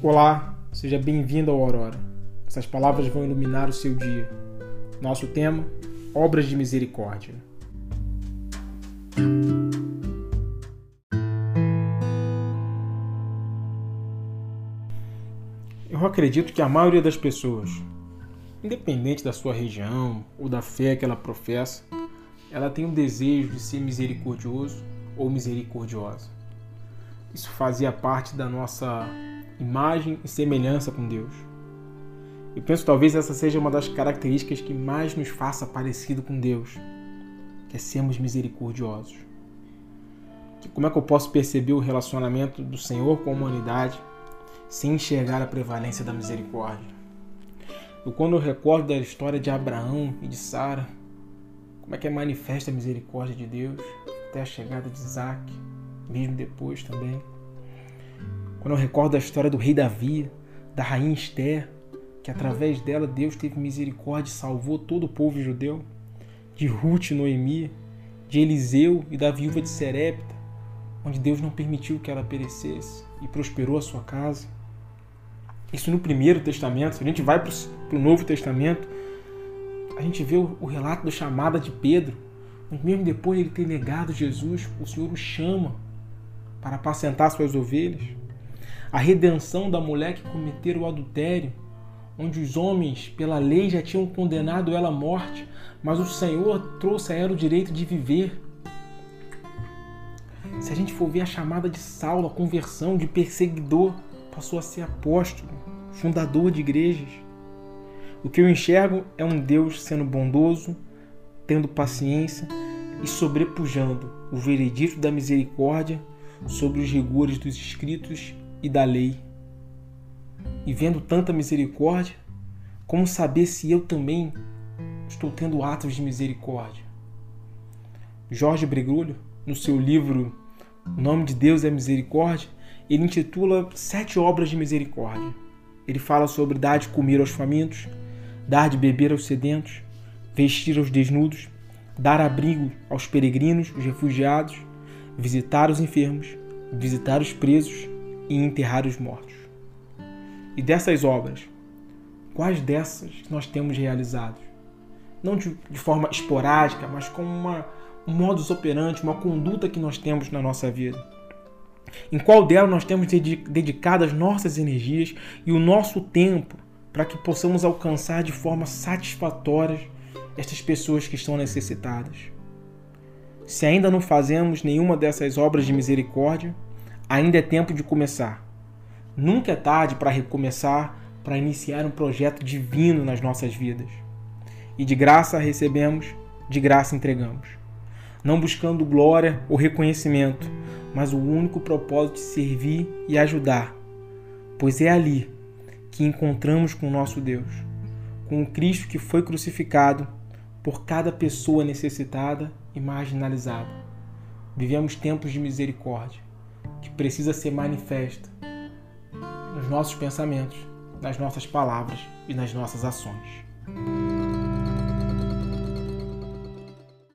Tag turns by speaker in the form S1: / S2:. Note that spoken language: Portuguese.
S1: Olá, seja bem-vindo ao Aurora. Essas palavras vão iluminar o seu dia. Nosso tema: Obras de Misericórdia. Eu acredito que a maioria das pessoas, independente da sua região ou da fé que ela professa, ela tem o desejo de ser misericordioso ou misericordiosa. Isso fazia parte da nossa imagem e semelhança com Deus. Eu penso talvez essa seja uma das características que mais nos faça parecido com Deus, que é sermos misericordiosos. Que como é que eu posso perceber o relacionamento do Senhor com a humanidade sem enxergar a prevalência da misericórdia? Eu quando eu recordo da história de Abraão e de Sara, como é que é manifesta a misericórdia de Deus até a chegada de Isaac, mesmo depois também. Quando eu recordo a história do rei Davi, da rainha Esther, que através dela Deus teve misericórdia e salvou todo o povo judeu, de Ruth e Noemi, de Eliseu e da viúva de Serepta, onde Deus não permitiu que ela perecesse e prosperou a sua casa. Isso no Primeiro Testamento. Se a gente vai para o Novo Testamento, a gente vê o, o relato da chamada de Pedro, mas mesmo depois de ele ter negado Jesus, o Senhor o chama para apacentar suas ovelhas. A redenção da mulher que cometeu o adultério, onde os homens, pela lei, já tinham condenado ela à morte, mas o Senhor trouxe a ela o direito de viver. Se a gente for ver a chamada de Saulo, a conversão de perseguidor, passou a ser apóstolo, fundador de igrejas. O que eu enxergo é um Deus sendo bondoso, tendo paciência e sobrepujando o veredito da misericórdia sobre os rigores dos escritos e da lei. E vendo tanta misericórdia, como saber se eu também estou tendo atos de misericórdia? Jorge Bregulho, no seu livro O Nome de Deus é Misericórdia, ele intitula Sete Obras de Misericórdia. Ele fala sobre dar de comer aos famintos, dar de beber aos sedentos, vestir aos desnudos, dar abrigo aos peregrinos, os refugiados, visitar os enfermos, visitar os presos e enterrar os mortos. E dessas obras, quais dessas nós temos realizado? Não de, de forma esporádica, mas com uma, um modus operandi, uma conduta que nós temos na nossa vida. Em qual delas nós temos dedicado as nossas energias e o nosso tempo para que possamos alcançar de forma satisfatória estas pessoas que estão necessitadas. Se ainda não fazemos nenhuma dessas obras de misericórdia, ainda é tempo de começar. Nunca é tarde para recomeçar, para iniciar um projeto divino nas nossas vidas. E de graça recebemos, de graça entregamos. Não buscando glória ou reconhecimento, mas o único propósito de servir e ajudar, pois é ali que encontramos com o nosso Deus, com o Cristo que foi crucificado por cada pessoa necessitada e marginalizada. Vivemos tempos de misericórdia que precisa ser manifesta nos nossos pensamentos, nas nossas palavras e nas nossas ações.